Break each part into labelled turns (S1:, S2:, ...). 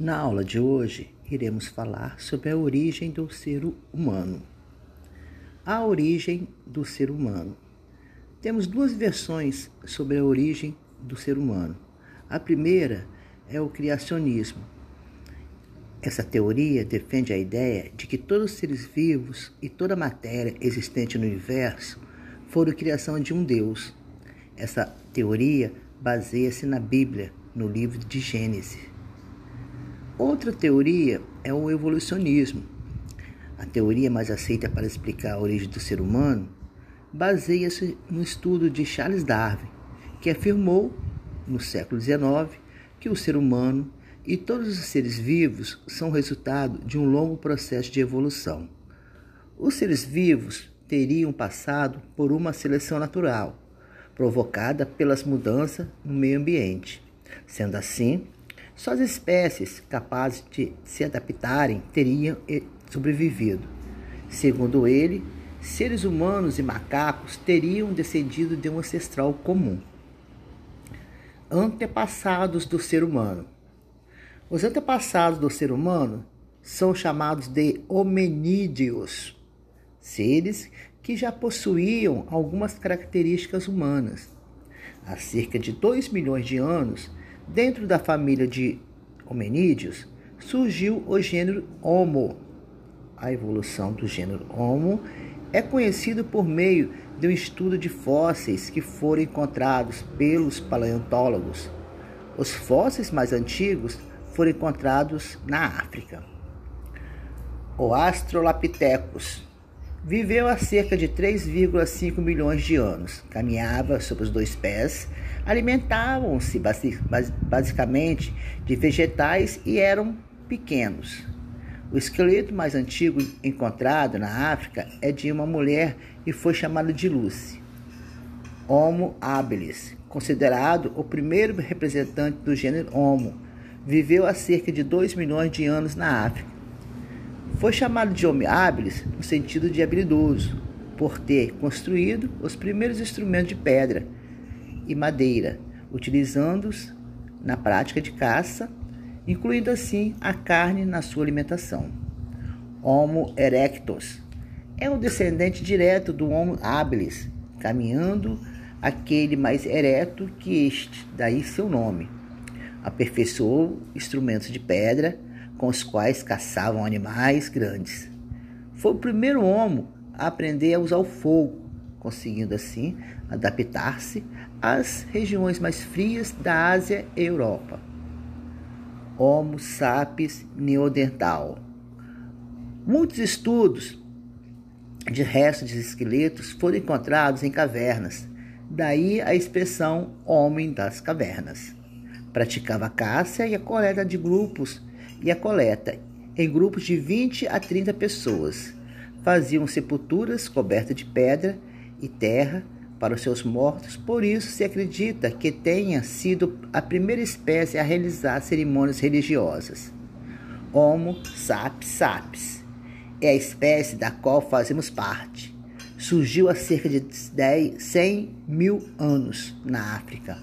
S1: Na aula de hoje, iremos falar sobre a origem do ser humano. A origem do ser humano. Temos duas versões sobre a origem do ser humano. A primeira é o criacionismo. Essa teoria defende a ideia de que todos os seres vivos e toda a matéria existente no universo foram criação de um Deus. Essa teoria baseia-se na Bíblia, no livro de Gênesis. Outra teoria é o evolucionismo. A teoria mais aceita para explicar a origem do ser humano baseia-se no estudo de Charles Darwin, que afirmou, no século XIX, que o ser humano e todos os seres vivos são resultado de um longo processo de evolução. Os seres vivos teriam passado por uma seleção natural, provocada pelas mudanças no meio ambiente. Sendo assim, só as espécies capazes de se adaptarem teriam sobrevivido. Segundo ele, seres humanos e macacos teriam descendido de um ancestral comum. Antepassados do ser humano. Os antepassados do ser humano são chamados de hominídeos, seres que já possuíam algumas características humanas. Há cerca de 2 milhões de anos, Dentro da família de hominídeos surgiu o gênero Homo. A evolução do gênero Homo é conhecido por meio de um estudo de fósseis que foram encontrados pelos paleontólogos. Os fósseis mais antigos foram encontrados na África. O Astrolapithecus Viveu há cerca de 3,5 milhões de anos. Caminhava sobre os dois pés, alimentavam-se basicamente de vegetais e eram pequenos. O esqueleto mais antigo encontrado na África é de uma mulher e foi chamado de Lucy. Homo habilis, considerado o primeiro representante do gênero Homo, viveu há cerca de 2 milhões de anos na África foi chamado de homem habilis no sentido de habilidoso, por ter construído os primeiros instrumentos de pedra e madeira, utilizando-os na prática de caça, incluindo assim a carne na sua alimentação. Homo erectus é o descendente direto do Homo habilis, caminhando aquele mais ereto que este, daí seu nome. Aperfeiçoou instrumentos de pedra, com os quais caçavam animais grandes. Foi o primeiro homo a aprender a usar o fogo, conseguindo assim adaptar-se às regiões mais frias da Ásia e Europa. Homo sapiens neandertal. Muitos estudos de restos de esqueletos foram encontrados em cavernas, daí a expressão homem das cavernas. Praticava a caça e a coleta de grupos e a coleta em grupos de 20 a 30 pessoas. Faziam sepulturas cobertas de pedra e terra para os seus mortos, por isso se acredita que tenha sido a primeira espécie a realizar cerimônias religiosas. Homo sapiens sapiens é a espécie da qual fazemos parte. Surgiu há cerca de 10, 100 mil anos na África,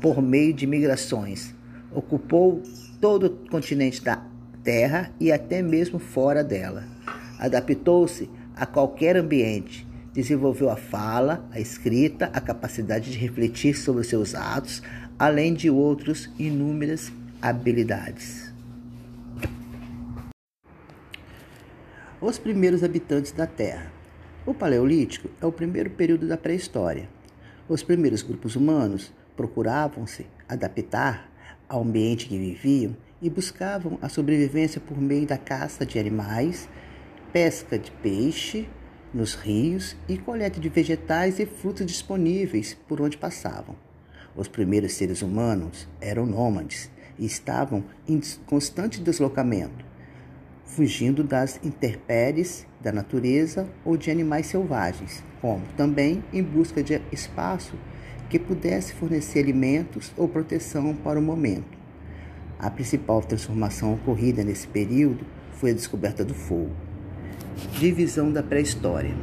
S1: por meio de migrações. Ocupou todo o continente da Terra e até mesmo fora dela. Adaptou-se a qualquer ambiente, desenvolveu a fala, a escrita, a capacidade de refletir sobre seus atos, além de outras inúmeras habilidades. Os primeiros habitantes da Terra. O Paleolítico é o primeiro período da pré-história. Os primeiros grupos humanos procuravam se adaptar ao ambiente que viviam e buscavam a sobrevivência por meio da caça de animais, pesca de peixe nos rios e coleta de vegetais e frutos disponíveis por onde passavam. Os primeiros seres humanos eram nômades e estavam em constante deslocamento, fugindo das intempéries da natureza ou de animais selvagens, como também em busca de espaço que pudesse fornecer alimentos ou proteção para o momento. A principal transformação ocorrida nesse período foi a descoberta do fogo. Divisão da pré-história.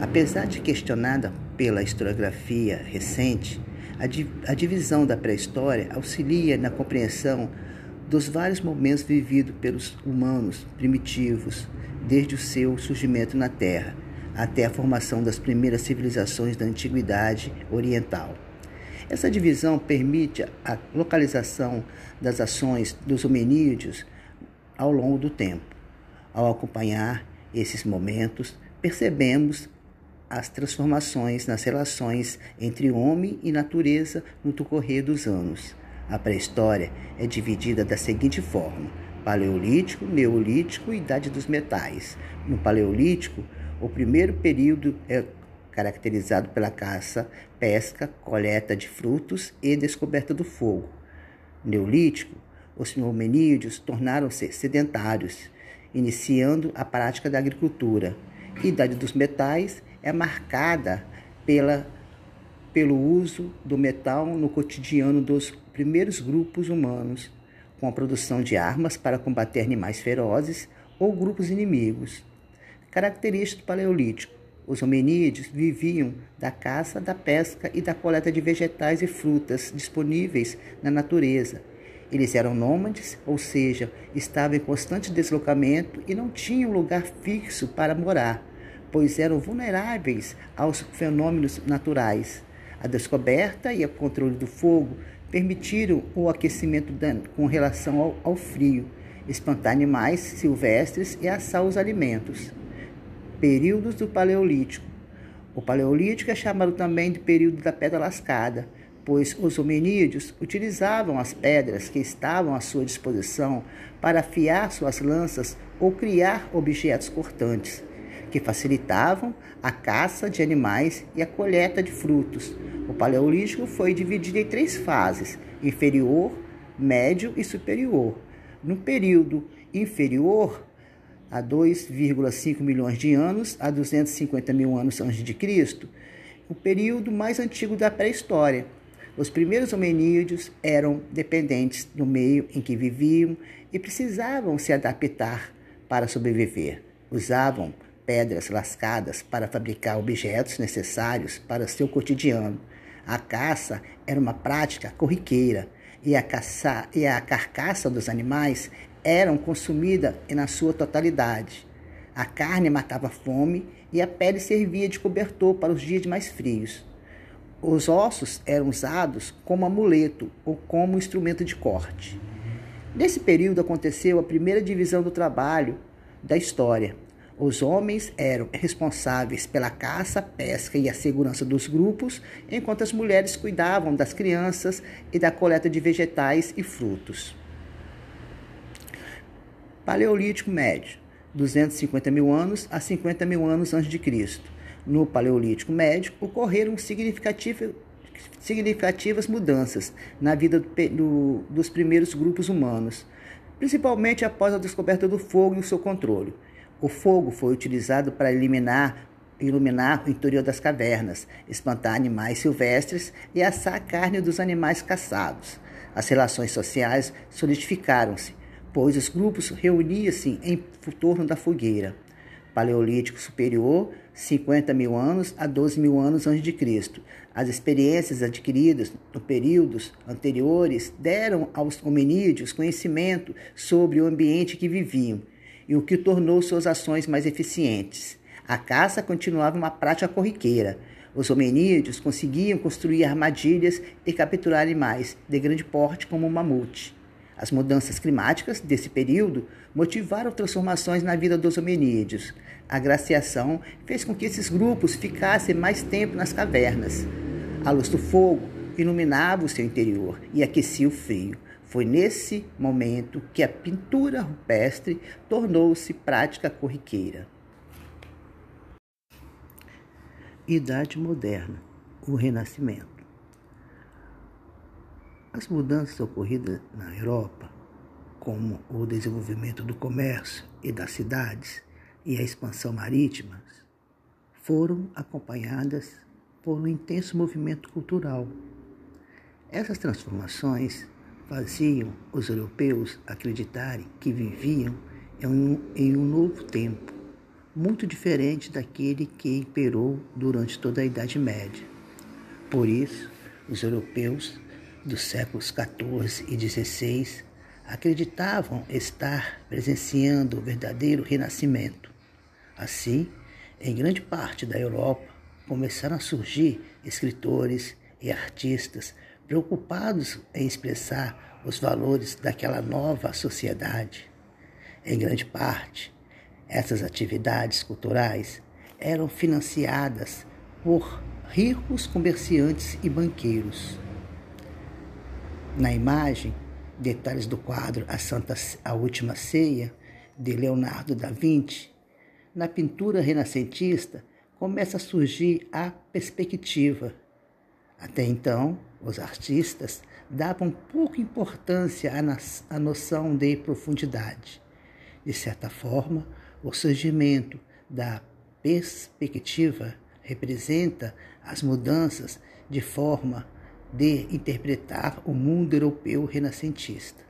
S1: Apesar de questionada pela historiografia recente, a, di a divisão da pré-história auxilia na compreensão dos vários momentos vividos pelos humanos primitivos, desde o seu surgimento na Terra até a formação das primeiras civilizações da Antiguidade Oriental. Essa divisão permite a localização das ações dos hominídeos ao longo do tempo. Ao acompanhar esses momentos, percebemos as transformações nas relações entre homem e natureza no decorrer dos anos. A pré-história é dividida da seguinte forma: Paleolítico, Neolítico e Idade dos Metais. No Paleolítico, o primeiro período é caracterizado pela caça, pesca, coleta de frutos e descoberta do fogo. Neolítico, os hominídeos tornaram-se sedentários, iniciando a prática da agricultura. Idade dos Metais é marcada pela, pelo uso do metal no cotidiano dos primeiros grupos humanos, com a produção de armas para combater animais ferozes ou grupos inimigos. Característica do Paleolítico: os hominídeos viviam da caça, da pesca e da coleta de vegetais e frutas disponíveis na natureza. Eles eram nômades, ou seja, estavam em constante deslocamento e não tinham lugar fixo para morar pois eram vulneráveis aos fenômenos naturais. A descoberta e o controle do fogo permitiram o aquecimento com relação ao, ao frio, espantar animais silvestres e assar os alimentos. Períodos do Paleolítico. O Paleolítico é chamado também de período da pedra lascada, pois os hominídeos utilizavam as pedras que estavam à sua disposição para afiar suas lanças ou criar objetos cortantes que facilitavam a caça de animais e a colheita de frutos. O Paleolítico foi dividido em três fases: inferior, médio e superior. No período inferior, a 2,5 milhões de anos a 250 mil anos antes de Cristo, o período mais antigo da pré-história. Os primeiros hominídeos eram dependentes do meio em que viviam e precisavam se adaptar para sobreviver. Usavam pedras lascadas para fabricar objetos necessários para seu cotidiano. A caça era uma prática corriqueira e a, caça, e a carcaça dos animais eram consumida na sua totalidade. A carne matava a fome e a pele servia de cobertor para os dias mais frios. Os ossos eram usados como amuleto ou como instrumento de corte. Nesse período aconteceu a primeira divisão do trabalho da história, os homens eram responsáveis pela caça, pesca e a segurança dos grupos, enquanto as mulheres cuidavam das crianças e da coleta de vegetais e frutos. Paleolítico Médio, 250 mil anos a 50 mil anos antes de Cristo. No Paleolítico Médio ocorreram significativas mudanças na vida do, do, dos primeiros grupos humanos, principalmente após a descoberta do fogo e o seu controle. O fogo foi utilizado para eliminar iluminar o interior das cavernas, espantar animais silvestres e assar a carne dos animais caçados. As relações sociais solidificaram-se, pois os grupos reuniam-se em torno da fogueira. Paleolítico Superior, 50 mil anos a 12 mil anos antes de Cristo. As experiências adquiridas no períodos anteriores deram aos hominídeos conhecimento sobre o ambiente que viviam e o que tornou suas ações mais eficientes. A caça continuava uma prática corriqueira. Os hominídeos conseguiam construir armadilhas e capturar animais de grande porte como o mamute. As mudanças climáticas desse período motivaram transformações na vida dos hominídeos. A glaciação fez com que esses grupos ficassem mais tempo nas cavernas. A luz do fogo iluminava o seu interior e aquecia o frio. Foi nesse momento que a pintura rupestre tornou-se prática corriqueira. Idade Moderna o Renascimento. As mudanças ocorridas na Europa, como o desenvolvimento do comércio e das cidades e a expansão marítima, foram acompanhadas por um intenso movimento cultural. Essas transformações faziam os europeus acreditarem que viviam em um, em um novo tempo, muito diferente daquele que imperou durante toda a Idade Média. Por isso, os europeus dos séculos XIV e XVI acreditavam estar presenciando o verdadeiro renascimento. Assim, em grande parte da Europa, começaram a surgir escritores e artistas preocupados em expressar os valores daquela nova sociedade. Em grande parte, essas atividades culturais eram financiadas por ricos comerciantes e banqueiros. Na imagem, detalhes do quadro A Santa a Última Ceia de Leonardo da Vinci, na pintura renascentista começa a surgir a perspectiva. Até então, os artistas davam pouca importância à noção de profundidade. De certa forma, o surgimento da perspectiva representa as mudanças de forma de interpretar o mundo europeu renascentista.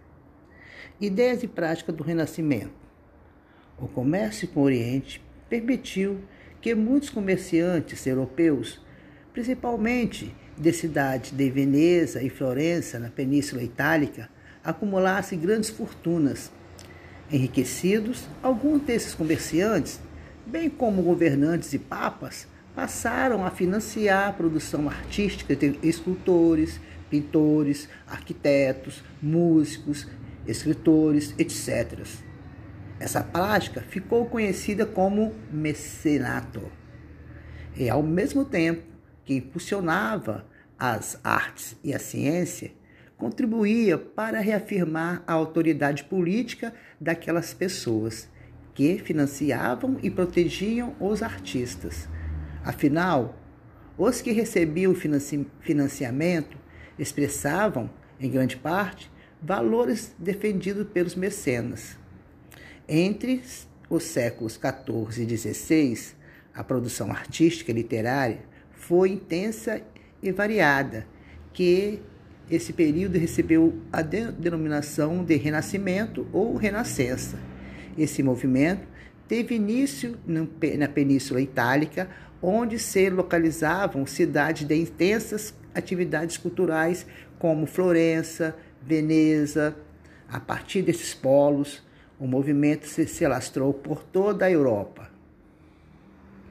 S1: Ideias e práticas do Renascimento. O comércio com o Oriente permitiu que muitos comerciantes europeus, principalmente de cidades de Veneza e Florença, na Península Itálica, acumulassem grandes fortunas. Enriquecidos, alguns desses comerciantes, bem como governantes e papas, passaram a financiar a produção artística de escultores, pintores, arquitetos, músicos, escritores, etc. Essa prática ficou conhecida como mecenato. E ao mesmo tempo que impulsionava as artes e a ciência, contribuía para reafirmar a autoridade política daquelas pessoas que financiavam e protegiam os artistas Afinal, os que recebiam financiamento expressavam, em grande parte, valores defendidos pelos mecenas. Entre os séculos XIV e XVI, a produção artística e literária foi intensa e variada, que esse período recebeu a denominação de Renascimento ou Renascença. Esse movimento teve início na Península Itálica, onde se localizavam cidades de intensas atividades culturais, como Florença, Veneza. A partir desses polos, o movimento se, alastrou por toda a Europa.